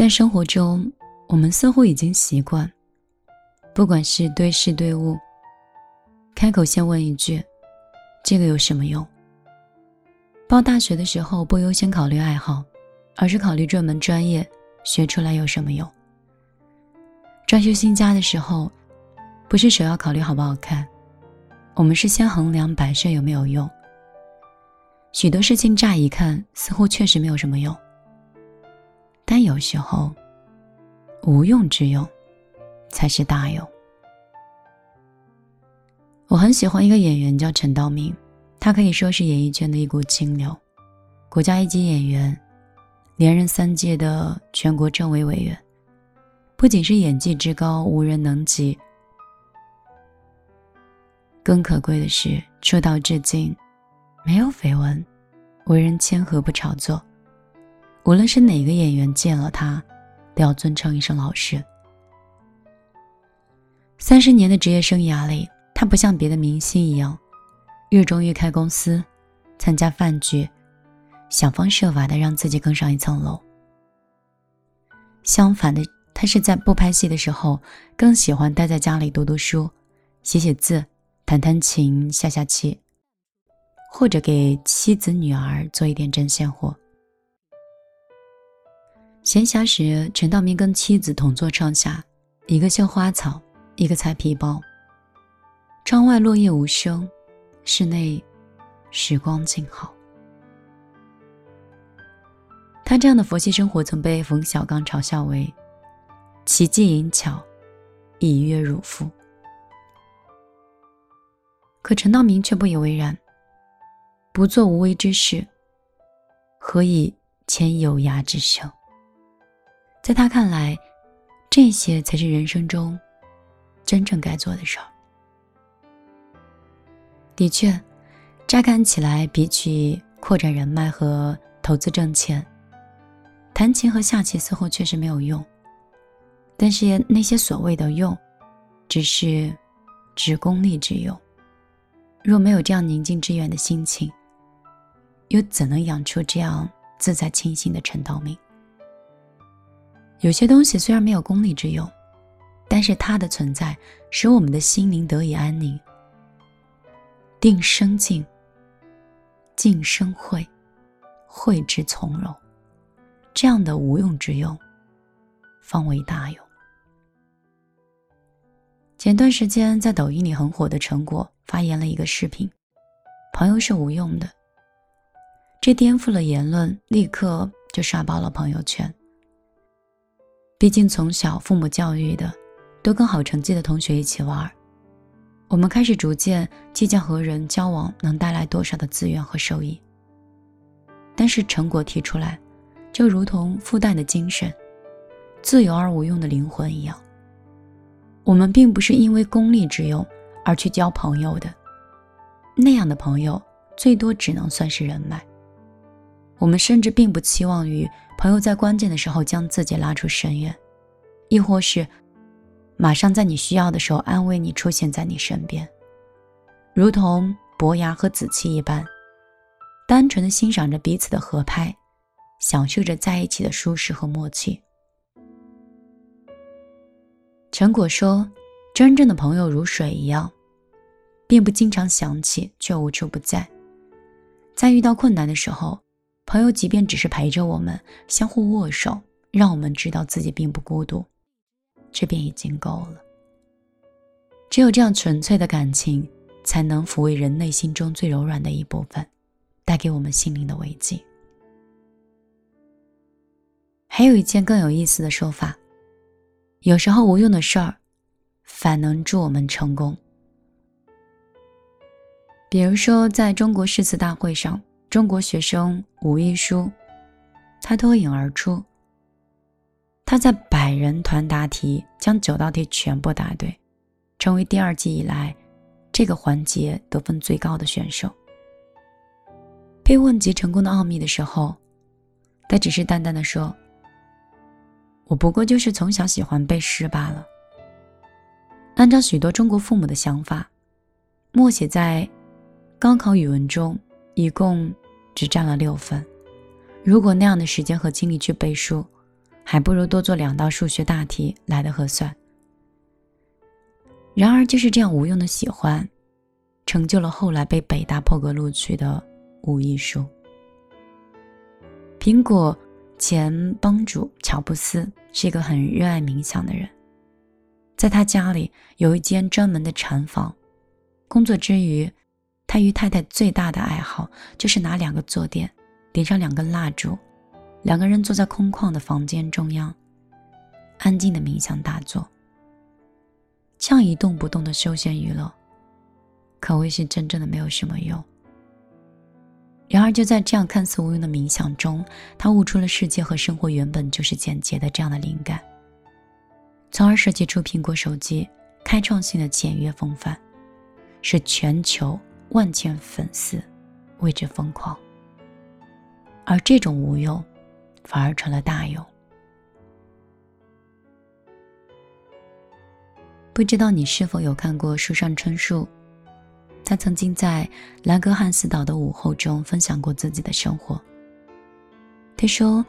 在生活中，我们似乎已经习惯，不管是对事对物，开口先问一句：“这个有什么用？”报大学的时候，不优先考虑爱好，而是考虑这门专业学出来有什么用。装修新家的时候，不是首要考虑好不好看，我们是先衡量摆设有没有用。许多事情乍一看似乎确实没有什么用，但有时候，无用之用才是大用。我很喜欢一个演员叫陈道明，他可以说是演艺圈的一股清流，国家一级演员，连任三届的全国政委委员，不仅是演技之高无人能及，更可贵的是出道至今。没有绯闻，为人谦和不炒作。无论是哪个演员见了他，都要尊称一声老师。三十年的职业生涯里，他不像别的明星一样，热衷于开公司、参加饭局，想方设法的让自己更上一层楼。相反的，他是在不拍戏的时候，更喜欢待在家里读读书、写写字、弹弹琴、下下棋。或者给妻子女儿做一点针线活。闲暇时，陈道明跟妻子同坐窗下，一个绣花草，一个裁皮包。窗外落叶无声，室内时光静好。他这样的佛系生活曾被冯小刚嘲笑为“奇技淫巧，以约辱妇”，可陈道明却不以为然。不做无为之事，何以牵有涯之生？在他看来，这些才是人生中真正该做的事儿。的确，乍看起来，比起扩展人脉和投资挣钱，弹琴和下棋似乎确实没有用。但是那些所谓的用，只是只功利之用。若没有这样宁静致远的心情，又怎能养出这样自在清新的陈道明？有些东西虽然没有功利之用，但是它的存在使我们的心灵得以安宁。定生静，静生慧，慧之从容，这样的无用之用，方为大用。前段时间在抖音里很火的陈果发言了一个视频：朋友是无用的。这颠覆了言论，立刻就刷爆了朋友圈。毕竟从小父母教育的，都跟好成绩的同学一起玩我们开始逐渐计较和人交往能带来多少的资源和收益。但是成果提出来，就如同复旦的精神，自由而无用的灵魂一样。我们并不是因为功利之用而去交朋友的，那样的朋友最多只能算是人脉。我们甚至并不期望于朋友在关键的时候将自己拉出深渊，亦或是马上在你需要的时候安慰你出现在你身边，如同伯牙和子期一般，单纯的欣赏着彼此的合拍，享受着在一起的舒适和默契。陈果说：“真正的朋友如水一样，并不经常想起，却无处不在，在遇到困难的时候。”朋友即便只是陪着我们，相互握手，让我们知道自己并不孤独，这便已经够了。只有这样纯粹的感情，才能抚慰人内心中最柔软的一部分，带给我们心灵的慰藉。还有一件更有意思的说法：有时候无用的事儿，反能助我们成功。比如说，在中国诗词大会上。中国学生吴一书，他脱颖而出。他在百人团答题，将九道题全部答对，成为第二季以来这个环节得分最高的选手。被问及成功的奥秘的时候，他只是淡淡的说：“我不过就是从小喜欢背诗罢了。”按照许多中国父母的想法，默写在高考语文中，一共。只占了六分，如果那样的时间和精力去背书，还不如多做两道数学大题来的合算。然而，就是这样无用的喜欢，成就了后来被北大破格录取的吴亦舒。苹果前帮主乔布斯是一个很热爱冥想的人，在他家里有一间专门的禅房，工作之余，他与太太最大的爱好就是拿两个坐垫，点上两根蜡烛，两个人坐在空旷的房间中央，安静的冥想打坐。这样一动不动的休闲娱乐，可谓是真正的没有什么用。然而，就在这样看似无用的冥想中，他悟出了世界和生活原本就是简洁的这样的灵感，从而设计出苹果手机开创性的简约风范，是全球万千粉丝为之疯狂。而这种无用，反而成了大用。不知道你是否有看过书上春树？他曾经在兰格汉斯岛的午后中分享过自己的生活。他说，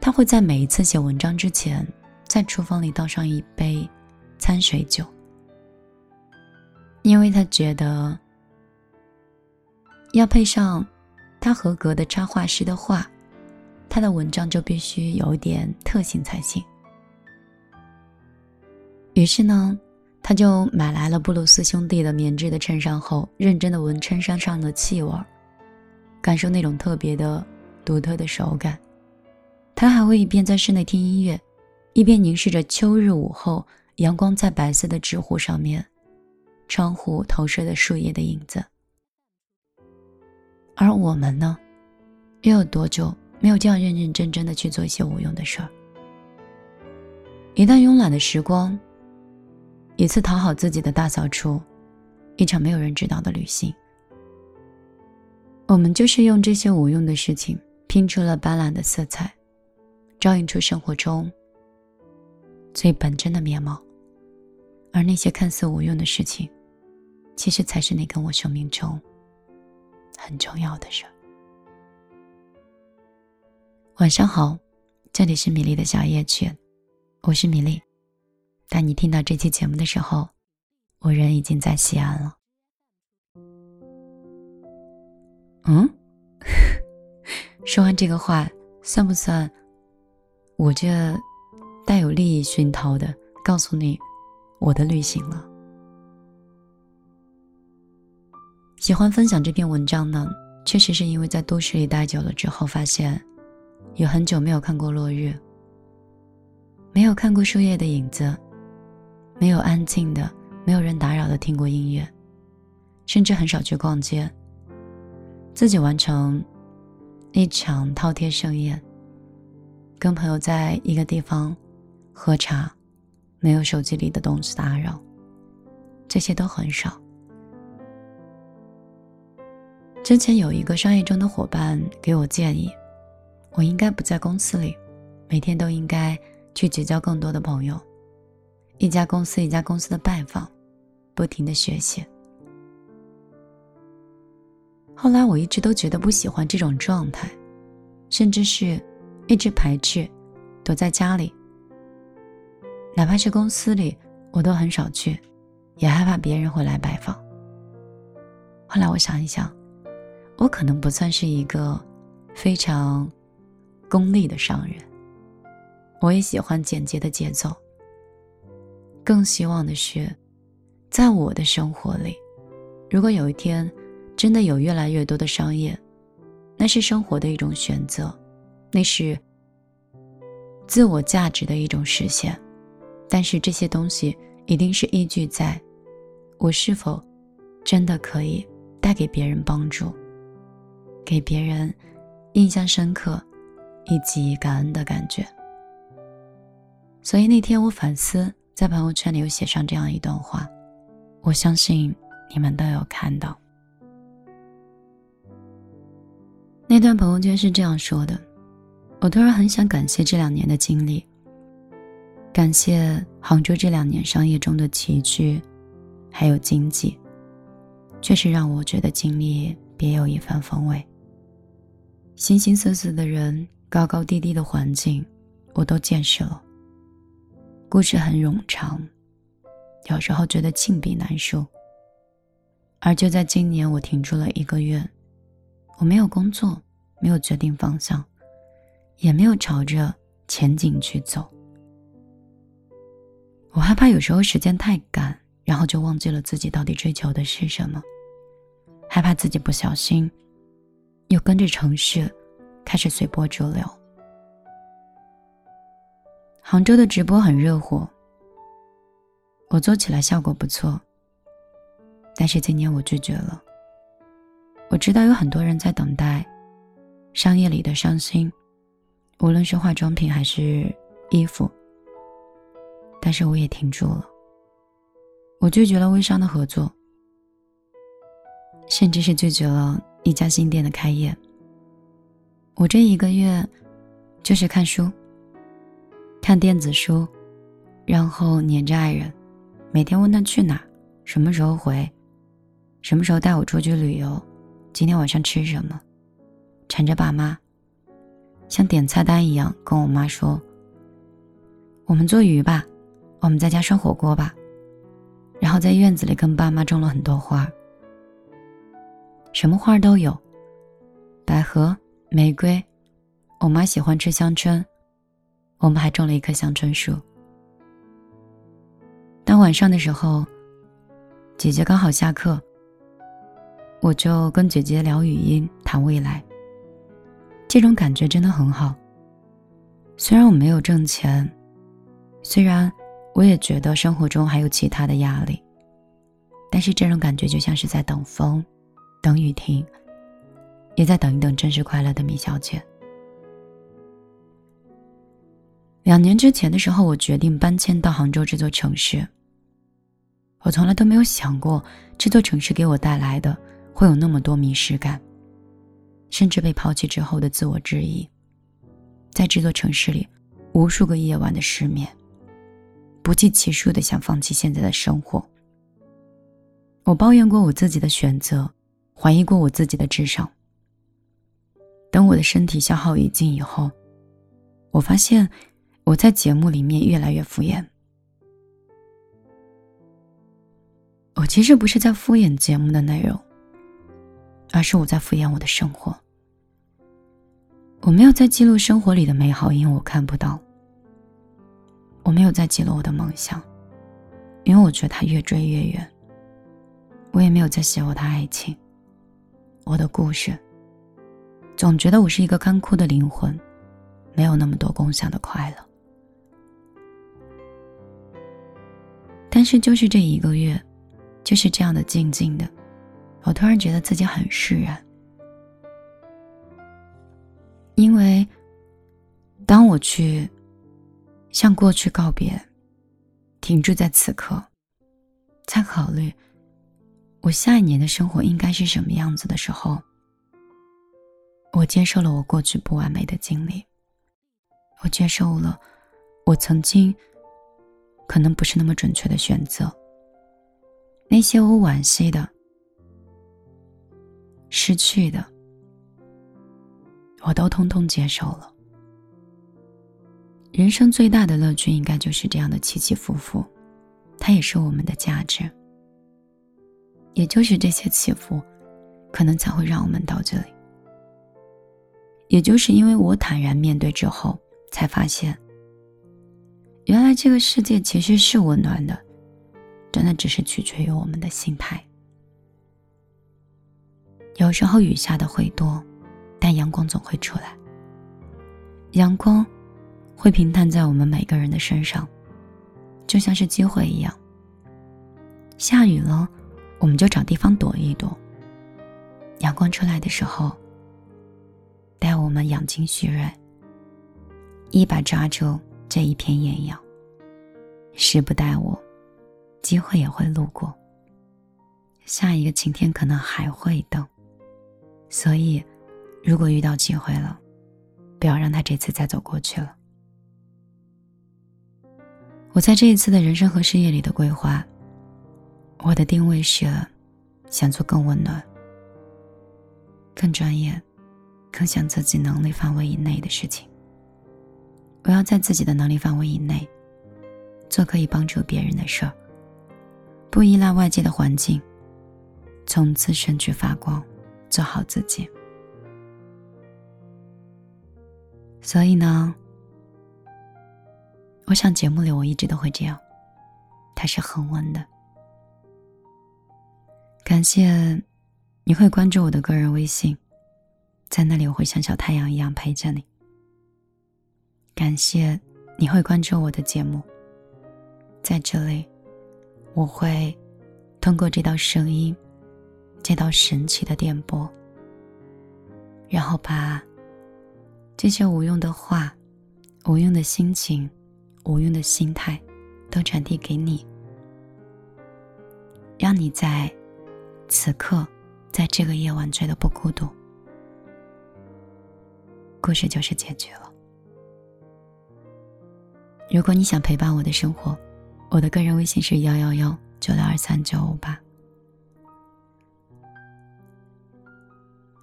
他会在每一次写文章之前，在厨房里倒上一杯餐水酒，因为他觉得要配上他合格的插画师的画，他的文章就必须有点特性才行。于是呢。他就买来了布鲁斯兄弟的棉质的衬衫后，认真的闻衬衫上的气味，感受那种特别的、独特的手感。他还会一边在室内听音乐，一边凝视着秋日午后阳光在白色的纸糊上面、窗户投射的树叶的影子。而我们呢，又有多久没有这样认认真真的去做一些无用的事儿？一段慵懒的时光。一次讨好自己的大扫除，一场没有人知道的旅行。我们就是用这些无用的事情拼出了斑斓的色彩，照映出生活中最本真的面貌。而那些看似无用的事情，其实才是那跟我生命中很重要的事儿。晚上好，这里是米粒的小夜曲，我是米粒。当你听到这期节目的时候，我人已经在西安了。嗯，说完这个话，算不算我这带有利益熏陶的告诉你我的旅行了？喜欢分享这篇文章呢，确实是因为在都市里待久了之后，发现有很久没有看过落日，没有看过树叶的影子。没有安静的、没有人打扰的听过音乐，甚至很少去逛街。自己完成一场饕餮盛宴，跟朋友在一个地方喝茶，没有手机里的东西打扰，这些都很少。之前有一个商业中的伙伴给我建议，我应该不在公司里，每天都应该去结交更多的朋友。一家公司一家公司的拜访，不停的学习。后来我一直都觉得不喜欢这种状态，甚至是一直排斥，躲在家里。哪怕是公司里，我都很少去，也害怕别人会来拜访。后来我想一想，我可能不算是一个非常功利的商人，我也喜欢简洁的节奏。更希望的是，在我的生活里，如果有一天真的有越来越多的商业，那是生活的一种选择，那是自我价值的一种实现。但是这些东西一定是依据在我是否真的可以带给别人帮助，给别人印象深刻以及感恩的感觉。所以那天我反思。在朋友圈里有写上这样一段话，我相信你们都有看到。那段朋友圈是这样说的：“我突然很想感谢这两年的经历，感谢杭州这两年商业中的崎岖，还有经济，确实让我觉得经历别有一番风味。形形色色的人，高高低低的环境，我都见识了。故事很冗长，有时候觉得沁笔难书。而就在今年，我停住了一个月，我没有工作，没有决定方向，也没有朝着前景去走。我害怕有时候时间太赶，然后就忘记了自己到底追求的是什么，害怕自己不小心，又跟着城市开始随波逐流。杭州的直播很热火，我做起来效果不错。但是今年我拒绝了。我知道有很多人在等待商业里的伤心，无论是化妆品还是衣服。但是我也停住了。我拒绝了微商的合作，甚至是拒绝了一家新店的开业。我这一个月就是看书，看电子书，然后黏着爱人，每天问他去哪，什么时候回。什么时候带我出去旅游？今天晚上吃什么？缠着爸妈，像点菜单一样跟我妈说：“我们做鱼吧，我们在家涮火锅吧。”然后在院子里跟爸妈种了很多花，什么花都有，百合、玫瑰。我妈喜欢吃香椿，我们还种了一棵香椿树。当晚上的时候，姐姐刚好下课。我就跟姐姐聊语音，谈未来。这种感觉真的很好。虽然我没有挣钱，虽然我也觉得生活中还有其他的压力，但是这种感觉就像是在等风，等雨停，也在等一等真实快乐的米小姐。两年之前的时候，我决定搬迁到杭州这座城市。我从来都没有想过这座城市给我带来的。会有那么多迷失感，甚至被抛弃之后的自我质疑，在这座城市里，无数个夜晚的失眠，不计其数的想放弃现在的生活。我抱怨过我自己的选择，怀疑过我自己的智商。等我的身体消耗殆尽以后，我发现我在节目里面越来越敷衍。我其实不是在敷衍节目的内容。而是我在敷衍我的生活。我没有在记录生活里的美好，因为我看不到。我没有在记录我的梦想，因为我觉得它越追越远。我也没有在写我的爱情，我的故事。总觉得我是一个干枯的灵魂，没有那么多共享的快乐。但是就是这一个月，就是这样的静静的。我突然觉得自己很释然，因为当我去向过去告别，停驻在此刻，再考虑我下一年的生活应该是什么样子的时候，我接受了我过去不完美的经历，我接受了我曾经可能不是那么准确的选择，那些我惋惜的。失去的，我都通通接受了。人生最大的乐趣，应该就是这样的起起伏伏，它也是我们的价值。也就是这些起伏，可能才会让我们到这里。也就是因为我坦然面对之后，才发现，原来这个世界其实是温暖的，真的只是取决于我们的心态。有时候雨下的会多，但阳光总会出来。阳光会平摊在我们每个人的身上，就像是机会一样。下雨了，我们就找地方躲一躲。阳光出来的时候，待我们养精蓄锐，一把抓住这一片艳阳。时不待我，机会也会路过。下一个晴天可能还会等。所以，如果遇到机会了，不要让他这次再走过去了。我在这一次的人生和事业里的规划，我的定位是想做更温暖、更专业、更像自己能力范围以内的事情。我要在自己的能力范围以内，做可以帮助别人的事儿，不依赖外界的环境，从自身去发光，做好自己。所以呢，我想节目里我一直都会这样，它是恒温的。感谢你会关注我的个人微信，在那里我会像小太阳一样陪着你。感谢你会关注我的节目，在这里，我会通过这道声音，这道神奇的电波，然后把这些无用的话、无用的心情、无用的心态，都传递给你，让你在此刻，在这个夜晚觉得不孤独。故事就是结局了。如果你想陪伴我的生活，我的个人微信是幺幺幺九六二三九五八，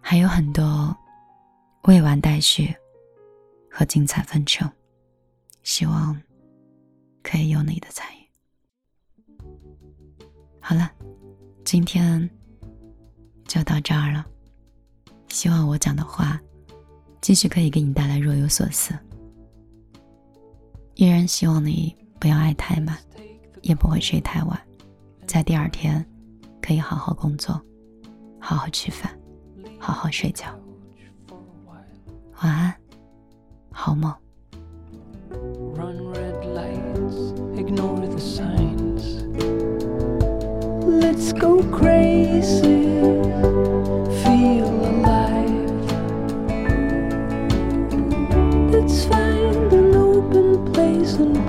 还有很多未完待续和精彩纷呈，希望可以有你的参与。好了，今天就到这儿了，希望我讲的话继续可以给你带来若有所思。依然希望你不要爱太满，也不会睡太晚，在第二天可以好好工作，好好吃饭，好好睡觉。晚安，好梦。Let's go crazy. Feel alive. Let's find an open place and